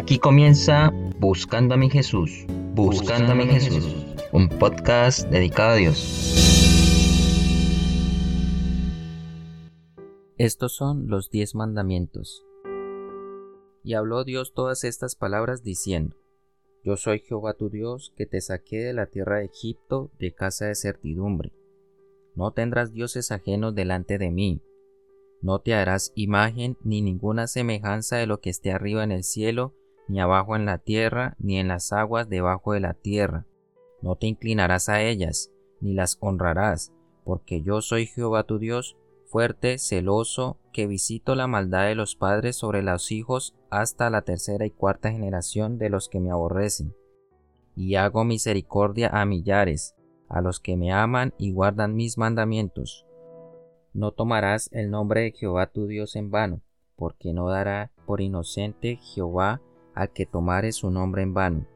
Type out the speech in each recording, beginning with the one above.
Aquí comienza Buscando a mi Jesús, Buscando a mi Jesús, un podcast dedicado a Dios. Estos son los diez mandamientos. Y habló Dios todas estas palabras diciendo, Yo soy Jehová tu Dios, que te saqué de la tierra de Egipto de casa de certidumbre. No tendrás dioses ajenos delante de mí. No te harás imagen ni ninguna semejanza de lo que esté arriba en el cielo, ni abajo en la tierra, ni en las aguas debajo de la tierra. No te inclinarás a ellas, ni las honrarás, porque yo soy Jehová tu Dios, fuerte, celoso, que visito la maldad de los padres sobre los hijos hasta la tercera y cuarta generación de los que me aborrecen. Y hago misericordia a millares, a los que me aman y guardan mis mandamientos. No tomarás el nombre de Jehová tu Dios en vano, porque no dará por inocente Jehová al que tomare su nombre en vano.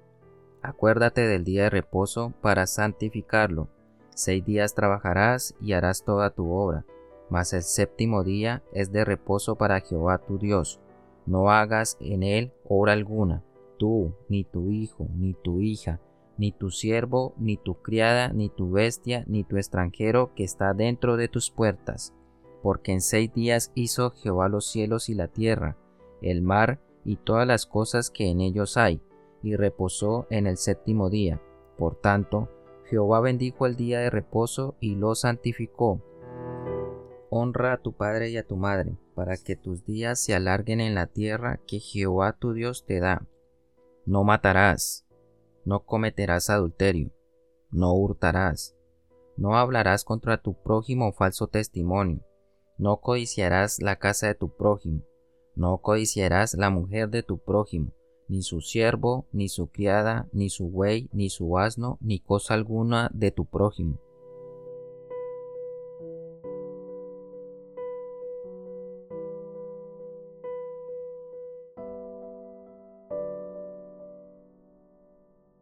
Acuérdate del día de reposo para santificarlo. Seis días trabajarás y harás toda tu obra, mas el séptimo día es de reposo para Jehová tu Dios. No hagas en él obra alguna, tú, ni tu hijo, ni tu hija, ni tu siervo, ni tu criada, ni tu bestia, ni tu extranjero que está dentro de tus puertas. Porque en seis días hizo Jehová los cielos y la tierra, el mar y todas las cosas que en ellos hay, y reposó en el séptimo día. Por tanto, Jehová bendijo el día de reposo y lo santificó. Honra a tu padre y a tu madre, para que tus días se alarguen en la tierra que Jehová tu Dios te da. No matarás, no cometerás adulterio, no hurtarás, no hablarás contra tu prójimo falso testimonio, no codiciarás la casa de tu prójimo, no codiciarás la mujer de tu prójimo, ni su siervo, ni su criada, ni su buey, ni su asno, ni cosa alguna de tu prójimo.